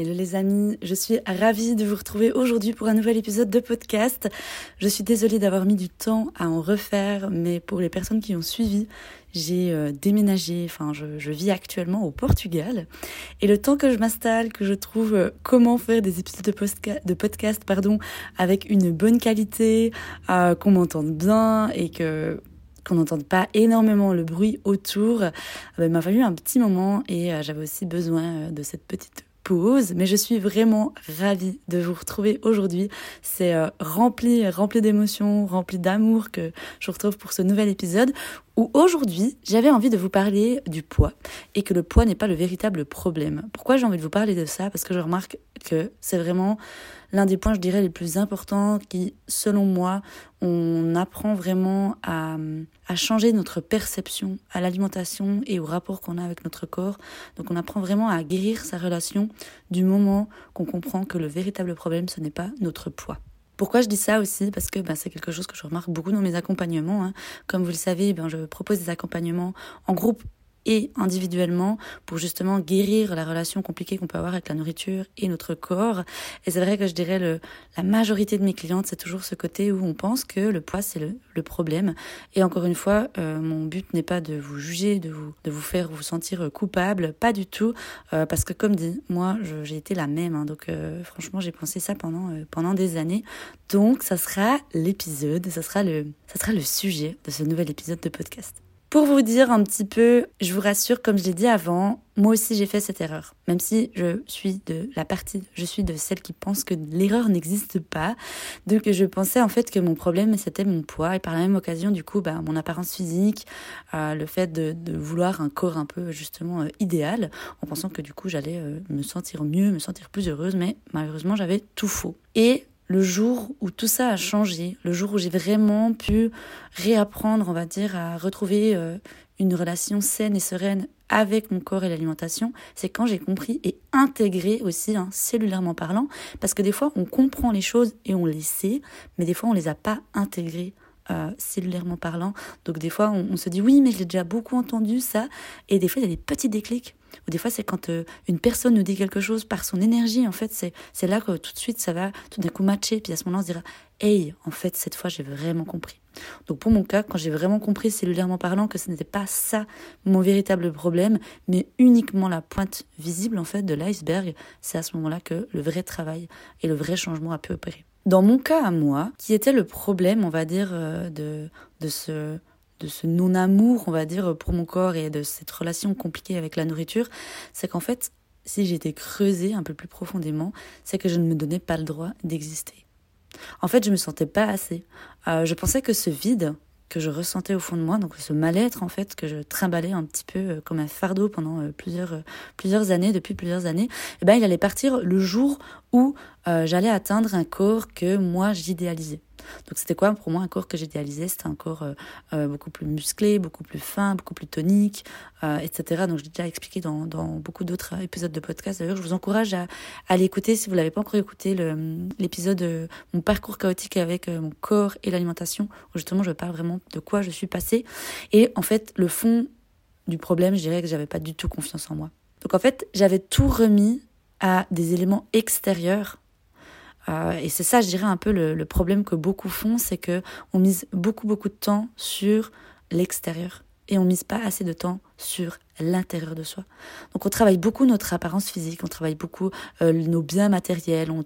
Hello les amis, je suis ravie de vous retrouver aujourd'hui pour un nouvel épisode de podcast. Je suis désolée d'avoir mis du temps à en refaire, mais pour les personnes qui ont suivi, j'ai euh, déménagé, enfin je, vis actuellement au Portugal. Et le temps que je m'installe, que je trouve euh, comment faire des épisodes de, podcast pardon, avec une bonne qualité, euh, qu'on m'entende bien et que qu'on n'entende pas énormément le bruit autour, ben, il m'a fallu un petit moment et j'avais aussi besoin de cette petite pause, mais je suis vraiment ravie de vous retrouver aujourd'hui. C'est euh, rempli, rempli d'émotions, rempli d'amour que je retrouve pour ce nouvel épisode aujourd'hui j'avais envie de vous parler du poids et que le poids n'est pas le véritable problème. Pourquoi j'ai envie de vous parler de ça? Parce que je remarque que c'est vraiment l'un des points, je dirais, les plus importants qui, selon moi, on apprend vraiment à, à changer notre perception à l'alimentation et au rapport qu'on a avec notre corps. Donc on apprend vraiment à guérir sa relation du moment qu'on comprend que le véritable problème, ce n'est pas notre poids. Pourquoi je dis ça aussi? Parce que ben, c'est quelque chose que je remarque beaucoup dans mes accompagnements. Hein. Comme vous le savez, ben, je propose des accompagnements en groupe et individuellement pour justement guérir la relation compliquée qu'on peut avoir avec la nourriture et notre corps. Et c'est vrai que je dirais le, la majorité de mes clientes, c'est toujours ce côté où on pense que le poids c'est le, problème. Et encore une fois, euh, mon but n'est pas de vous juger, de vous, de vous faire vous sentir coupable, pas du tout, euh, parce que comme dit, moi j'ai été la même, hein, donc euh, franchement j'ai pensé ça pendant pendant des années. Donc ça sera l'épisode, ça sera le ça sera le sujet de ce nouvel épisode de podcast. Pour vous dire un petit peu, je vous rassure, comme je l'ai dit avant, moi aussi j'ai fait cette erreur. Même si je suis de la partie, je suis de celle qui pense que l'erreur n'existe pas. Donc je pensais en fait que mon problème c'était mon poids et par la même occasion du coup bah, mon apparence physique, euh, le fait de, vouloir un corps un peu justement euh, idéal, en pensant que du coup j'allais euh, me sentir mieux, me sentir plus heureuse, mais malheureusement j'avais tout faux. Et le jour où tout ça a changé, le jour où j'ai vraiment pu réapprendre, on va dire, à retrouver euh, une relation saine et sereine avec mon corps et l'alimentation, c'est quand j'ai compris et intégré aussi, hein, cellulairement parlant, parce que des fois on comprend les choses et on les sait, mais des fois on les a pas intégrées euh, cellulairement parlant. Donc des fois on, on se dit oui mais j'ai déjà beaucoup entendu ça, et des fois il y a des petits déclics ou des fois, c'est quand euh, une personne nous dit quelque chose par son énergie, en fait, c'est là que tout de suite, ça va tout d'un coup matcher. Puis à ce moment-là, on se dira, hey, en fait, cette fois, j'ai vraiment compris. Donc pour mon cas, quand j'ai vraiment compris cellulairement parlant que ce n'était pas ça mon véritable problème, mais uniquement la pointe visible en fait de l'iceberg, c'est à ce moment-là que le vrai travail et le vrai changement a pu opérer. Dans mon cas à moi, qui était le problème, on va dire, euh, de, de ce de ce non-amour, on va dire, pour mon corps et de cette relation compliquée avec la nourriture, c'est qu'en fait, si j'étais creusée un peu plus profondément, c'est que je ne me donnais pas le droit d'exister. En fait, je me sentais pas assez. Euh, je pensais que ce vide que je ressentais au fond de moi, donc ce mal-être en fait que je trimballais un petit peu euh, comme un fardeau pendant euh, plusieurs plusieurs années, depuis plusieurs années, eh ben il allait partir le jour où j'allais atteindre un corps que moi j'idéalisais. Donc c'était quoi pour moi un corps que j'idéalisais? C'était un corps euh, euh, beaucoup plus musclé, beaucoup plus fin, beaucoup plus tonique, euh, etc. Donc je l'ai déjà expliqué dans, dans beaucoup d'autres épisodes de podcast. D'ailleurs, je vous encourage à, à l'écouter si vous l'avez pas encore écouté, l'épisode Mon parcours chaotique avec mon corps et l'alimentation, où justement je parle vraiment de quoi je suis passée. Et en fait, le fond du problème, je dirais que j'avais pas du tout confiance en moi. Donc en fait, j'avais tout remis à des éléments extérieurs euh, et c'est ça, je dirais, un peu le, problème que beaucoup font, c'est que on mise beaucoup, beaucoup de temps sur l'extérieur et on mise pas assez de temps sur l'intérieur de soi. Donc on travaille beaucoup notre apparence physique, on travaille beaucoup euh, nos biens matériels, on,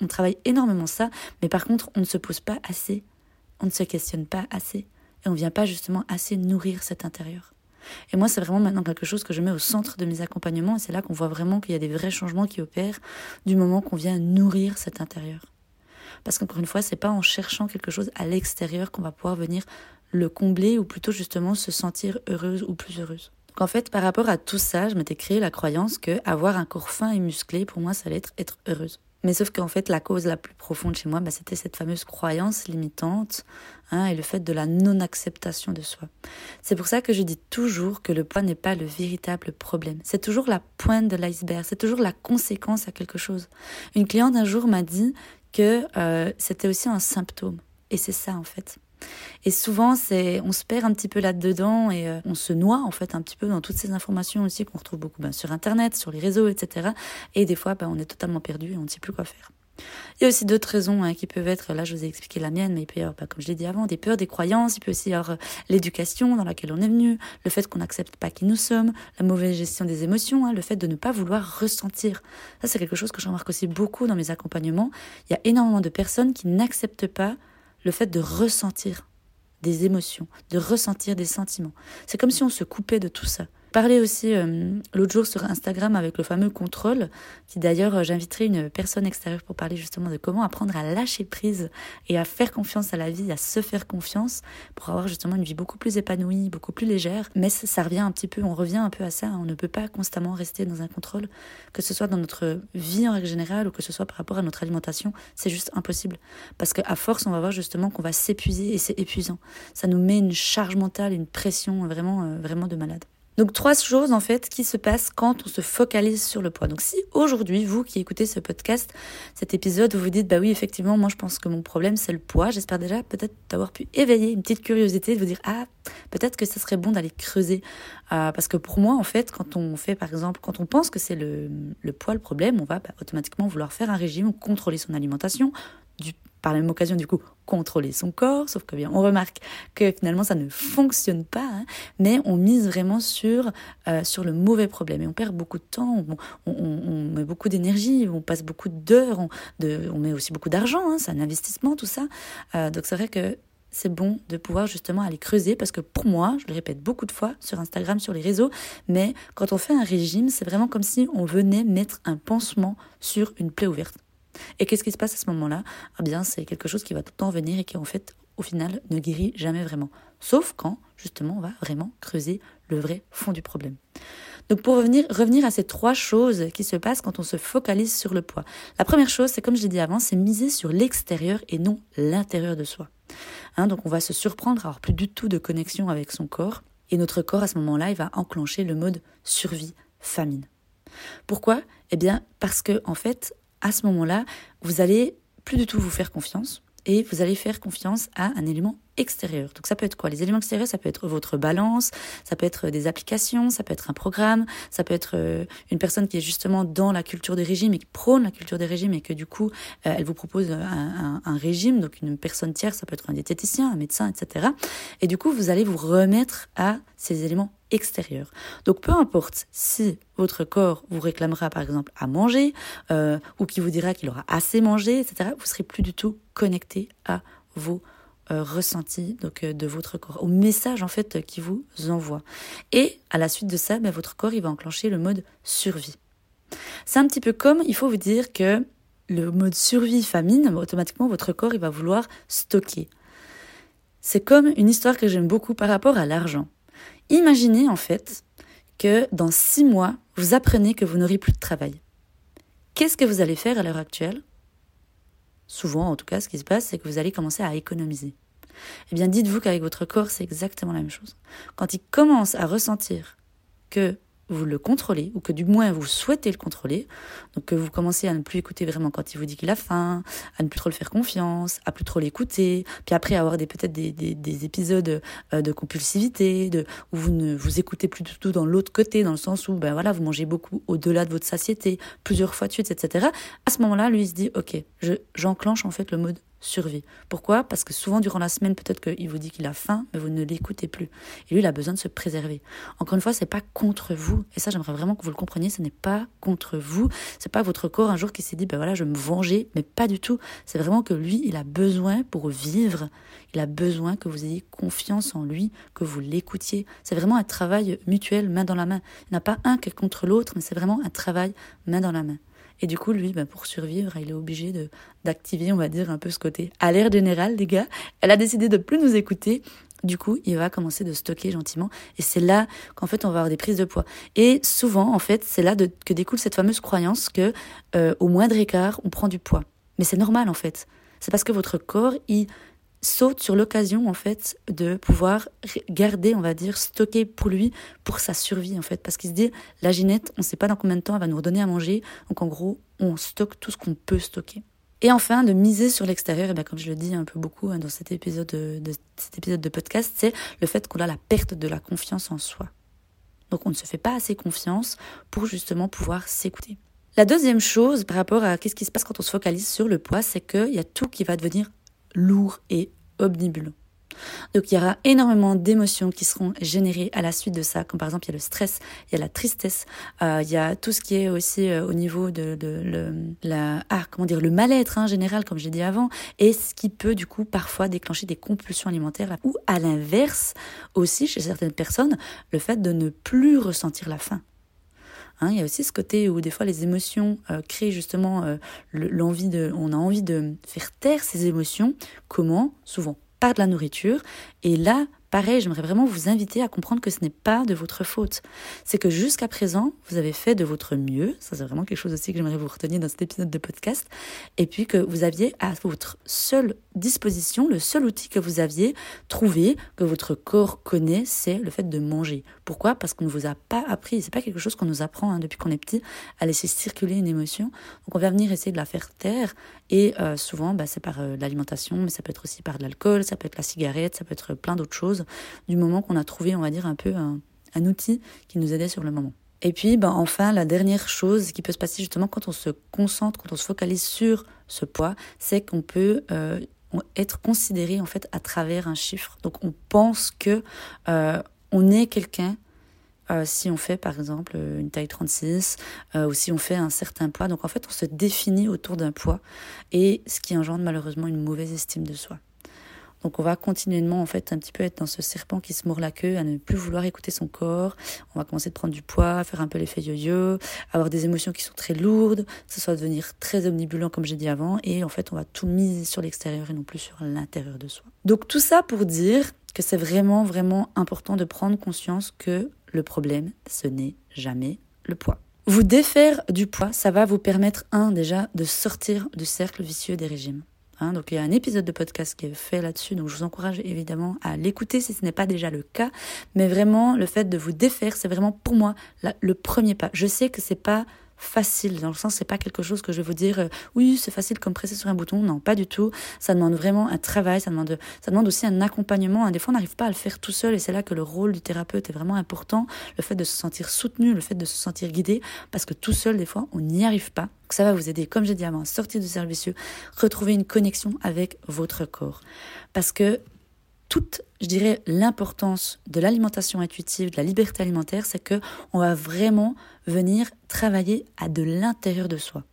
on, travaille énormément ça, mais par contre on ne se pose pas assez, on ne se questionne pas assez et on vient pas justement assez nourrir cet intérieur. Et moi, c'est vraiment maintenant quelque chose que je mets au centre de mes accompagnements. Et c'est là qu'on voit vraiment qu'il y a des vrais changements qui opèrent du moment qu'on vient nourrir cet intérieur. Parce qu'encore une fois, c'est pas en cherchant quelque chose à l'extérieur qu'on va pouvoir venir le combler ou plutôt justement se sentir heureuse ou plus heureuse. Donc en fait, par rapport à tout ça, je m'étais créé la croyance que avoir un corps fin et musclé, pour moi, ça allait être être heureuse. Mais sauf qu'en fait, la cause la plus profonde chez moi, bah, c'était cette fameuse croyance limitante hein, et le fait de la non-acceptation de soi. C'est pour ça que je dis toujours que le poids n'est pas le véritable problème. C'est toujours la pointe de l'iceberg, c'est toujours la conséquence à quelque chose. Une cliente un jour m'a dit que euh, c'était aussi un symptôme. Et c'est ça en fait. Et souvent, c'est, on se perd un petit peu là-dedans et euh, on se noie en fait un petit peu dans toutes ces informations aussi qu'on retrouve beaucoup ben, sur Internet, sur les réseaux, etc. Et des fois, ben, on est totalement perdu et on ne sait plus quoi faire. Il y a aussi d'autres raisons hein, qui peuvent être, là je vous ai expliqué la mienne, mais il peut y avoir, ben, comme je l'ai dit avant, des peurs, des croyances, il peut aussi y avoir euh, l'éducation dans laquelle on est venu, le fait qu'on n'accepte pas qui nous sommes, la mauvaise gestion des émotions, hein, le fait de ne pas vouloir ressentir. Ça c'est quelque chose que je remarque aussi beaucoup dans mes accompagnements. Il y a énormément de personnes qui n'acceptent pas le fait de ressentir des émotions, de ressentir des sentiments. C'est comme si on se coupait de tout ça parlé aussi euh, l'autre jour sur Instagram avec le fameux contrôle, qui d'ailleurs euh, j'inviterai une personne extérieure pour parler justement de comment apprendre à lâcher prise et à faire confiance à la vie, à se faire confiance pour avoir justement une vie beaucoup plus épanouie, beaucoup plus légère. Mais ça, revient un petit peu, on revient un peu à ça. On ne peut pas constamment rester dans un contrôle, que ce soit dans notre vie en règle générale ou que ce soit par rapport à notre alimentation, c'est juste impossible. Parce qu'à force, on va voir justement qu'on va s'épuiser et c'est épuisant. Ça nous met une charge mentale, une pression vraiment, euh, vraiment de malade. Donc trois choses en fait qui se passent quand on se focalise sur le poids. Donc si aujourd'hui vous qui écoutez ce podcast, cet épisode, vous vous dites bah oui effectivement moi je pense que mon problème c'est le poids, j'espère déjà peut-être d'avoir pu éveiller une petite curiosité de vous dire ah peut-être que ce serait bon d'aller creuser euh, parce que pour moi en fait quand on fait par exemple quand on pense que c'est le, le poids le problème, on va bah, automatiquement vouloir faire un régime, contrôler son alimentation, du par la même occasion du coup contrôler son corps, sauf que bien on remarque que finalement ça ne fonctionne pas, hein, mais on mise vraiment sur euh, sur le mauvais problème et on perd beaucoup de temps, on, on, met beaucoup d'énergie, on passe beaucoup d'heures, on, on met aussi beaucoup d'argent, hein, c'est un investissement tout ça, euh, donc c'est vrai que c'est bon de pouvoir justement aller creuser parce que pour moi, je le répète beaucoup de fois sur Instagram, sur les réseaux, mais quand on fait un régime, c'est vraiment comme si on venait mettre un pansement sur une plaie ouverte. Et qu'est-ce qui se passe à ce moment-là? Eh bien, c'est quelque chose qui va tout le temps venir et qui, en fait, au final, ne guérit jamais vraiment. Sauf quand, justement, on va vraiment creuser le vrai fond du problème. Donc pour revenir, à ces trois choses qui se passent quand on se focalise sur le poids. La première chose, c'est comme je l'ai dit avant, c'est miser sur l'extérieur et non l'intérieur de soi. Hein, donc on va se surprendre à avoir plus du tout de connexion avec son corps. Et notre corps, à ce moment-là, il va enclencher le mode survie, famine. Pourquoi? Eh bien, parce que, en fait, à ce moment-là, vous allez plus du tout vous faire confiance et vous allez faire confiance à un élément extérieur. Donc ça peut être quoi? Les éléments extérieurs, ça peut être votre balance, ça peut être des applications, ça peut être un programme, ça peut être euh, une personne qui est justement dans la culture des régimes et qui prône la culture des régimes et que du coup, euh, elle vous propose un, régime, donc une personne tierce, ça peut être un diététicien, un médecin, etc. Et du coup, vous allez vous remettre à ces éléments extérieur. Donc peu importe si votre corps vous réclamera par exemple à manger euh, ou qui vous dira qu'il aura assez mangé, etc., vous serez plus du tout connecté à vos euh, ressentis donc euh, de votre corps, au message en fait qui vous envoie. Et à la suite de ça, ben, votre corps il va enclencher le mode survie. C'est un petit peu comme il faut vous dire que le mode survie famine, automatiquement votre corps il va vouloir stocker. C'est comme une histoire que j'aime beaucoup par rapport à l'argent. Imaginez en fait que dans six mois, vous apprenez que vous n'aurez plus de travail. Qu'est-ce que vous allez faire à l'heure actuelle? Souvent, en tout cas, ce qui se passe, c'est que vous allez commencer à économiser. Eh bien, dites-vous qu'avec votre corps, c'est exactement la même chose. Quand il commence à ressentir que vous le contrôlez, ou que du moins vous souhaitez le contrôler, donc que vous commencez à ne plus écouter vraiment quand il vous dit qu'il a faim, à ne plus trop le faire confiance, à plus trop l'écouter, puis après avoir des peut-être des, des, des, épisodes euh, de compulsivité, de où vous ne vous écoutez plus du tout dans l'autre côté, dans le sens où ben voilà vous mangez beaucoup au-delà de votre satiété, plusieurs fois de suite, etc. À ce moment-là, lui il se dit ok, je j'enclenche en fait le mode survie. Pourquoi? Parce que souvent durant la semaine, peut-être qu'il vous dit qu'il a faim, mais vous ne l'écoutez plus. Et lui, il a besoin de se préserver. Encore une fois, c'est pas contre vous. Et ça, j'aimerais vraiment que vous le compreniez. Ce n'est pas contre vous. C'est pas votre corps un jour qui s'est dit, ben voilà, je vais me venger, mais pas du tout. C'est vraiment que lui, il a besoin pour vivre. Il a besoin que vous ayez confiance en lui, que vous l'écoutiez. C'est vraiment un travail mutuel, main dans la main. Il n'y en a pas un qui est contre l'autre, mais c'est vraiment un travail main dans la main. Et du coup, lui, ben, pour survivre, il est obligé de d'activer, on va dire, un peu ce côté alerte générale, les gars. Elle a décidé de plus nous écouter du coup, il va commencer de stocker gentiment. Et c'est là qu'en fait, on va avoir des prises de poids. Et souvent, en fait, c'est là que découle cette fameuse croyance que euh, au moindre écart, on prend du poids. Mais c'est normal, en fait. C'est parce que votre corps, il saute sur l'occasion, en fait, de pouvoir garder, on va dire, stocker pour lui, pour sa survie, en fait. Parce qu'il se dit, la ginette, on ne sait pas dans combien de temps elle va nous redonner à manger. Donc, en gros, on stocke tout ce qu'on peut stocker. Et enfin, de miser sur l'extérieur, et bien comme je le dis un peu beaucoup hein, dans cet épisode de, cet épisode de podcast, c'est le fait qu'on a la perte de la confiance en soi. Donc on ne se fait pas assez confiance pour justement pouvoir s'écouter. La deuxième chose par rapport à qu'est-ce qui se passe quand on se focalise sur le poids, c'est qu'il y a tout qui va devenir lourd et Donc il y aura énormément d'émotions qui seront générées à la suite de ça, comme par exemple il y a le stress, il y a la tristesse, euh, il y a tout ce qui est aussi euh, au niveau de, le, la, ah, comment dire, le mal-être hein, général, comme j'ai dit avant, et ce qui peut du coup parfois déclencher des compulsions alimentaires, ou à l'inverse aussi chez certaines personnes, le fait de ne plus ressentir la faim. Hein, il y a aussi ce côté où des fois les émotions euh, créent justement l'envie de, on a envie de faire taire ces émotions. Comment? Souvent par de la nourriture. Et là, Pareil, j'aimerais vraiment vous inviter à comprendre que ce n'est pas de votre faute. C'est que jusqu'à présent, vous avez fait de votre mieux. Ça, c'est vraiment quelque chose aussi que j'aimerais vous retenir dans cet épisode de podcast. Et puis que vous aviez à votre seule disposition, le seul outil que vous aviez trouvé, que votre corps connaît, c'est le fait de manger. Pourquoi? Parce qu'on ne vous a pas appris. C'est pas quelque chose qu'on nous apprend hein, depuis qu'on est petit à laisser circuler une émotion. Donc on va venir essayer de la faire taire. Et euh, souvent, bah, c'est par euh, l'alimentation, mais ça peut être aussi par de l'alcool, ça peut être la cigarette, ça peut être plein d'autres choses du moment qu'on a trouvé, on va dire, un peu un, outil qui nous aidait sur le moment. Et puis, ben, enfin, la dernière chose qui peut se passer justement quand on se concentre, quand on se focalise sur ce poids, c'est qu'on peut euh, être considéré en fait à travers un chiffre. Donc, on pense que euh, on est quelqu'un euh, si on fait par exemple une taille 36 ou si on fait un certain poids. Donc en fait, on se définit autour d'un poids et ce qui engendre malheureusement une mauvaise estime de soi. Donc on va continuellement en fait un petit peu être dans ce serpent qui se mord la queue, à ne plus vouloir écouter son corps. On va commencer de prendre du poids, faire un peu l'effet yo-yo, avoir des émotions qui sont très lourdes, que ce soit devenir très omnibulant comme j'ai dit avant, et en fait on va tout miser sur l'extérieur et non plus sur l'intérieur de soi. Donc tout ça pour dire que c'est vraiment vraiment important de prendre conscience que le problème ce n'est jamais le poids. Vous défaire du poids, ça va vous permettre, un, déjà, de sortir du cercle vicieux des régimes. Hein, donc il y a un épisode de podcast qui est fait là-dessus, donc je vous encourage évidemment à l'écouter si ce n'est pas déjà le cas. Mais vraiment, le fait de vous défaire, c'est vraiment pour moi le premier pas. Je sais que c'est pas facile, dans le sens c'est pas quelque chose que je vais vous dire euh, oui c'est facile comme presser sur un bouton, non pas du tout, ça demande vraiment un travail, ça demande, ça demande aussi un accompagnement, des fois on n'arrive pas à le faire tout seul et c'est là que le rôle du thérapeute est vraiment important, le fait de se sentir soutenu, le fait de se sentir guidé, parce que tout seul des fois on n'y arrive pas, ça va vous aider, comme j'ai dit avant, sortir du servicieux, retrouver une connexion avec votre corps, parce que toute, je dirais, l'importance de l'alimentation intuitive, de la liberté alimentaire, c'est que on va vraiment venir travailler à de l'intérieur de soi.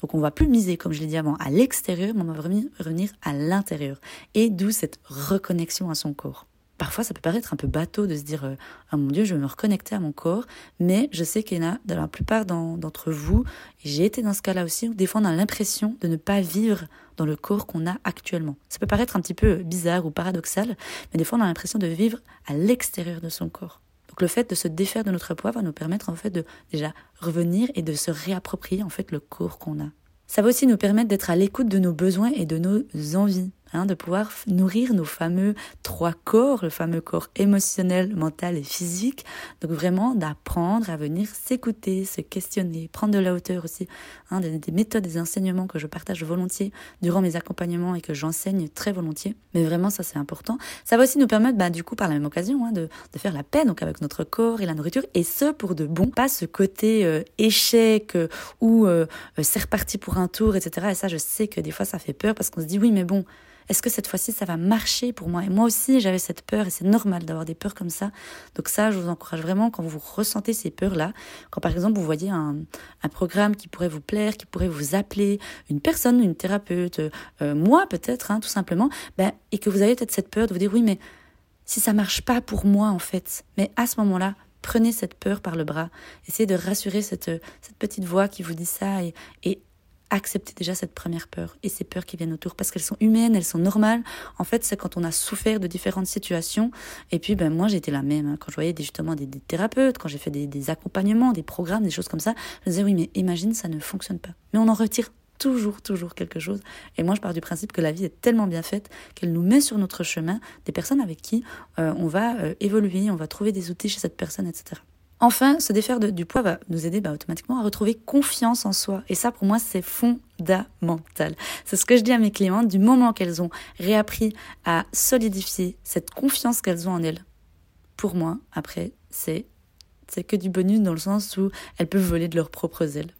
Donc on va plus miser, comme je l'ai dit avant, à l'extérieur, mais on va revenir à l'intérieur. Et d'où cette reconnexion à son corps. Parfois, ça peut paraître un peu bateau de se dire euh, Ah mon Dieu, je vais me reconnecter à mon corps. Mais je sais qu'il dans la plupart d'entre vous, j'ai été dans ce cas-là aussi, où des fois on a l'impression de ne pas vivre dans le corps qu'on a actuellement. Ça peut paraître un petit peu bizarre ou paradoxal, mais des fois on a l'impression de vivre à l'extérieur de son corps. Donc le fait de se défaire de notre poids va nous permettre en fait de déjà revenir et de se réapproprier en fait le corps qu'on a. Ça va aussi nous permettre d'être à l'écoute de nos besoins et de nos envies. Hein, de pouvoir nourrir nos fameux trois corps, le fameux corps émotionnel, mental et physique. Donc vraiment d'apprendre à venir s'écouter, se questionner, prendre de la hauteur aussi. Hein, des, méthodes, des enseignements que je partage volontiers durant mes accompagnements et que j'enseigne très volontiers. Mais vraiment ça c'est important. Ça va aussi nous permettre bah, du coup par la même occasion hein, de, de, faire la paix donc avec notre corps et la nourriture et ce pour de bon, pas ce côté euh, échec euh, ou euh, c'est reparti pour un tour, etc. Et ça je sais que des fois ça fait peur parce qu'on se dit oui mais bon est-ce que cette fois-ci ça va marcher pour moi? Et moi aussi j'avais cette peur et c'est normal d'avoir des peurs comme ça. Donc ça, je vous encourage vraiment quand vous ressentez ces peurs-là, quand par exemple vous voyez un, programme qui pourrait vous plaire, qui pourrait vous appeler, une personne, une thérapeute, euh, moi peut-être, hein, tout simplement, ben, et que vous avez peut-être cette peur de vous dire oui mais si ça marche pas pour moi en fait, mais à ce moment-là, prenez cette peur par le bras, essayez de rassurer cette, cette petite voix qui vous dit ça et accepter déjà cette première peur et ces peurs qui viennent autour parce qu'elles sont humaines, elles sont normales. En fait, c'est quand on a souffert de différentes situations. Et puis, ben, moi, j'étais la même. Quand je voyais des, justement des, thérapeutes, quand j'ai fait des, accompagnements, des programmes, des choses comme ça, je disais, oui, mais imagine, ça ne fonctionne pas. Mais on en retire toujours, toujours quelque chose. Et moi, je pars du principe que la vie est tellement bien faite qu'elle nous met sur notre chemin des personnes avec qui euh, on va euh, évoluer, on va trouver des outils chez cette personne, etc. Enfin, se défaire du poids va nous aider bah, automatiquement à retrouver confiance en soi. Et ça, pour moi, c'est fondamental. C'est ce que je dis à mes clientes du moment qu'elles ont réappris à solidifier cette confiance qu'elles ont en elles. Pour moi, après, c'est que du bonus dans le sens où elles peuvent voler de leurs propres ailes.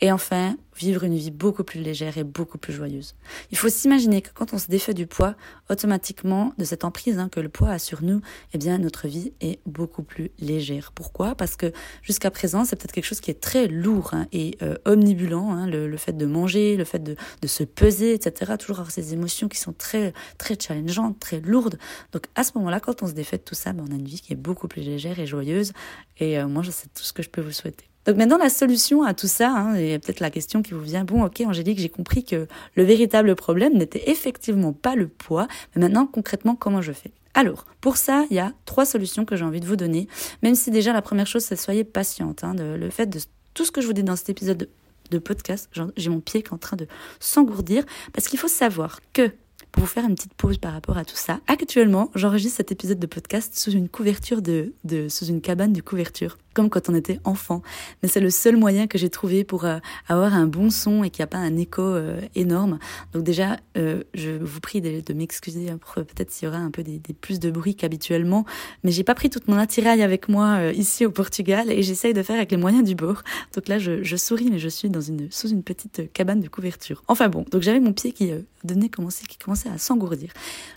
Et enfin, vivre une vie beaucoup plus légère et beaucoup plus joyeuse. Il faut s'imaginer que quand on se défait du poids, automatiquement, de cette emprise hein, que le poids a sur nous, eh bien, notre vie est beaucoup plus légère. Pourquoi? Parce que jusqu'à présent, c'est peut-être quelque chose qui est très lourd hein, et euh, omnibulant, hein, le, fait de manger, le fait de, se peser, etc. Toujours avoir ces émotions qui sont très, très challengeantes, très lourdes. Donc, à ce moment-là, quand on se défait de tout ça, ben, on a une vie qui est beaucoup plus légère et joyeuse. Et euh, moi, c'est tout ce que je peux vous souhaiter. Donc maintenant, la solution à tout ça, hein, et peut-être la question qui vous vient, bon, ok, Angélique, j'ai compris que le véritable problème n'était effectivement pas le poids, mais maintenant, concrètement, comment je fais? Alors, pour ça, il y a trois solutions que j'ai envie de vous donner, même si déjà la première chose, c'est soyez patiente. Hein, le fait de tout ce que je vous dis dans cet épisode de, de podcast, j'ai mon pied qui est en train de s'engourdir, parce qu'il faut savoir que pour vous faire une petite pause par rapport à tout ça. Actuellement, j'enregistre cet épisode de podcast sous une couverture de, sous une cabane de couverture comme quand on était enfant. Mais c'est le seul moyen que j'ai trouvé pour euh, avoir un bon son et qu'il n'y a pas un écho euh, énorme. Donc déjà, euh, je vous prie de, m'excuser pour peut-être s'il y aura un peu des, plus de bruit qu'habituellement. Mais j'ai pas pris toute mon attirail avec moi ici au Portugal et j'essaye de faire avec les moyens du bord. Donc là, je, je, souris, mais je suis dans une, sous une petite cabane de couverture. Enfin bon, donc j'avais mon pied qui donnait commencer, qui commençait à s'engourdir.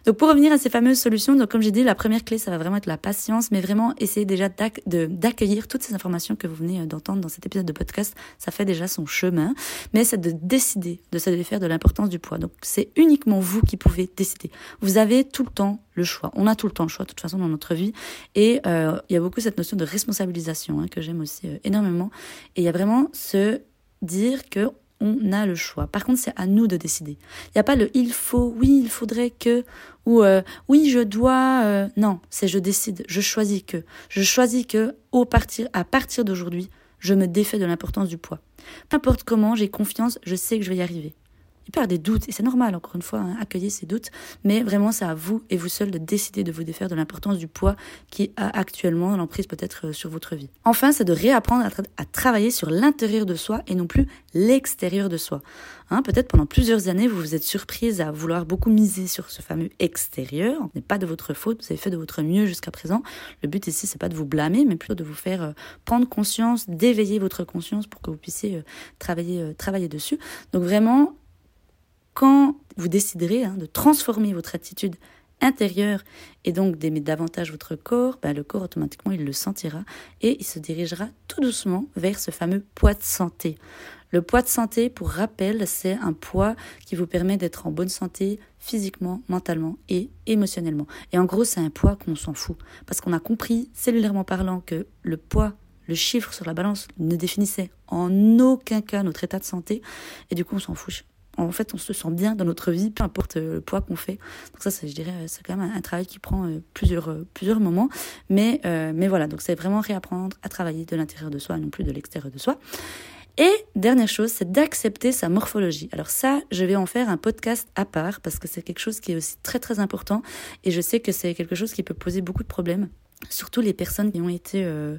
Donc pour revenir à ces fameuses solutions, donc comme j'ai dit, la première clé, ça va vraiment être la patience, mais vraiment essayer déjà d'accueillir toutes ces informations que vous venez euh, d'entendre dans cet épisode de podcast, ça fait déjà son chemin, mais c'est de décider de se défaire de l'importance du poids. Donc c'est uniquement vous qui pouvez décider. Vous avez tout le temps le choix. On a tout le temps le choix de toute façon dans notre vie et euh, il y a beaucoup cette notion de responsabilisation hein, que j'aime aussi euh, énormément et il y a vraiment se dire que on a le choix. Par contre, c'est à nous de décider. Il n'y a pas le il faut, oui, il faudrait que, ou euh, oui, je dois. Euh, non, c'est je décide, je choisis que. Je choisis que, au partir, à partir d'aujourd'hui, je me défais de l'importance du poids. Peu importe comment, j'ai confiance, je sais que je vais y arriver il peut y avoir des doutes, et c'est normal, encore une fois, hein, accueillir ces doutes, mais vraiment, c'est à vous et vous seul de décider de vous défaire de l'importance du poids qui a actuellement l'emprise peut-être euh, sur votre vie. Enfin, c'est de réapprendre à, travailler sur l'intérieur de soi et non plus l'extérieur de soi. Hein, peut-être pendant plusieurs années, vous vous êtes surprise à vouloir beaucoup miser sur ce fameux extérieur. Ce n'est pas de votre faute, vous avez fait de votre mieux jusqu'à présent. Le but ici, c'est pas de vous blâmer, mais plutôt de vous faire euh, prendre conscience, d'éveiller votre conscience pour que vous puissiez euh, travailler, travailler dessus. Donc vraiment, quand vous déciderez hein, de transformer votre attitude intérieure et donc d'aimer davantage votre corps, ben, le corps automatiquement il le sentira et il se dirigera tout doucement vers ce fameux poids de santé. Le poids de santé, pour rappel, c'est un poids qui vous permet d'être en bonne santé physiquement, mentalement et émotionnellement. Et en gros, c'est un poids qu'on s'en fout parce qu'on a compris, cellulairement parlant, que le poids le chiffre sur la balance ne définissait en aucun cas notre état de santé et du coup on s'en fout en fait, on se sent bien dans notre vie, peu importe euh, le poids qu'on fait. Donc ça, je dirais, c'est quand même un, travail qui prend euh, plusieurs, euh, plusieurs moments. Mais, mais voilà, donc c'est vraiment réapprendre à travailler de l'intérieur de soi, non plus de l'extérieur de soi. Et dernière chose, c'est d'accepter sa morphologie. Alors ça, je vais en faire un podcast à part parce que c'est quelque chose qui est aussi très très important et je sais que c'est quelque chose qui peut poser beaucoup de problèmes surtout les personnes qui ont été euh,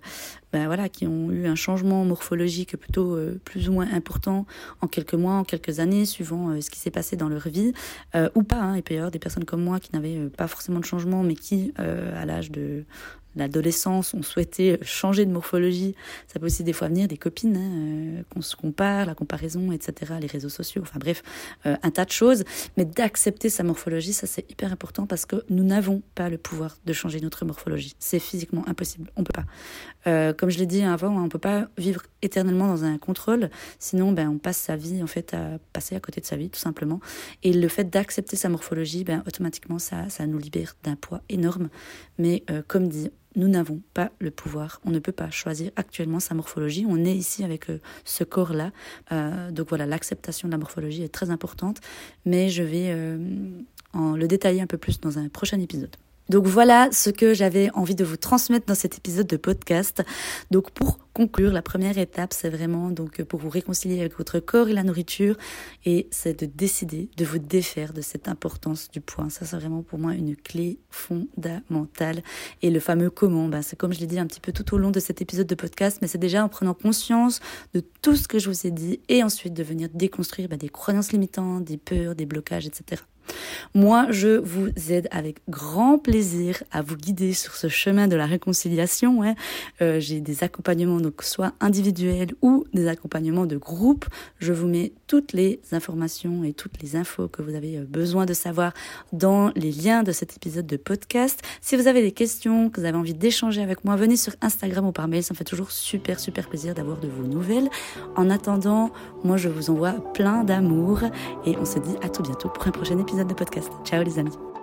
ben voilà qui ont eu un changement morphologique plutôt euh, plus ou moins important en quelques mois en quelques années suivant euh, ce qui s'est passé dans leur vie ou pas hein. peut y avoir des personnes comme moi qui n'avaient pas forcément de changement mais qui à l'âge de l'adolescence, on souhaitait changer de morphologie. Ça peut aussi des fois venir des copines, hein, euh, qu'on se compare, la comparaison, etc., les réseaux sociaux, enfin bref, euh, un tas de choses. Mais d'accepter sa morphologie, ça c'est hyper important parce que nous n'avons pas le pouvoir de changer notre morphologie. C'est physiquement impossible, on peut pas. Euh, comme je l'ai dit avant, on peut pas vivre éternellement dans un contrôle. Sinon, ben, on passe sa vie en fait à passer à côté de sa vie, tout simplement. Et le fait d'accepter sa morphologie, ben, automatiquement, ça, ça nous libère d'un poids énorme. Mais euh, comme dit, nous n'avons pas le pouvoir. On ne peut pas choisir actuellement sa morphologie. On est ici avec euh, ce corps-là. Euh, donc voilà, l'acceptation de la morphologie est très importante. Mais je vais en le détailler un peu plus dans un prochain épisode. Donc voilà ce que j'avais envie de vous transmettre dans cet épisode de podcast. Donc pour conclure, la première étape, c'est vraiment donc pour vous réconcilier avec votre corps et la nourriture, et c'est de décider de vous défaire de cette importance du poids. Ça, c'est vraiment pour moi une clé fondamentale. Et le fameux comment, ben, c'est comme je l'ai dit un petit peu tout au long de cet épisode de podcast, mais c'est déjà en prenant conscience de tout ce que je vous ai dit, et ensuite de venir déconstruire ben, des croyances limitantes, des peurs, des blocages, etc. Moi, je vous aide avec grand plaisir à vous guider sur ce chemin de la réconciliation. Hein. Euh, j'ai des accompagnements, donc soit individuels ou des accompagnements de groupe. Je vous mets toutes les informations et toutes les infos que vous avez euh, besoin de savoir dans les liens de cet épisode de podcast. Si vous avez des questions, que vous avez envie d'échanger avec moi, venez sur Instagram ou par mail. Ça me fait toujours super, super plaisir d'avoir de vos nouvelles. En attendant, moi, je vous envoie plein d'amour et on se dit à tout bientôt pour un prochain épisode de podcast. Ciao les amis.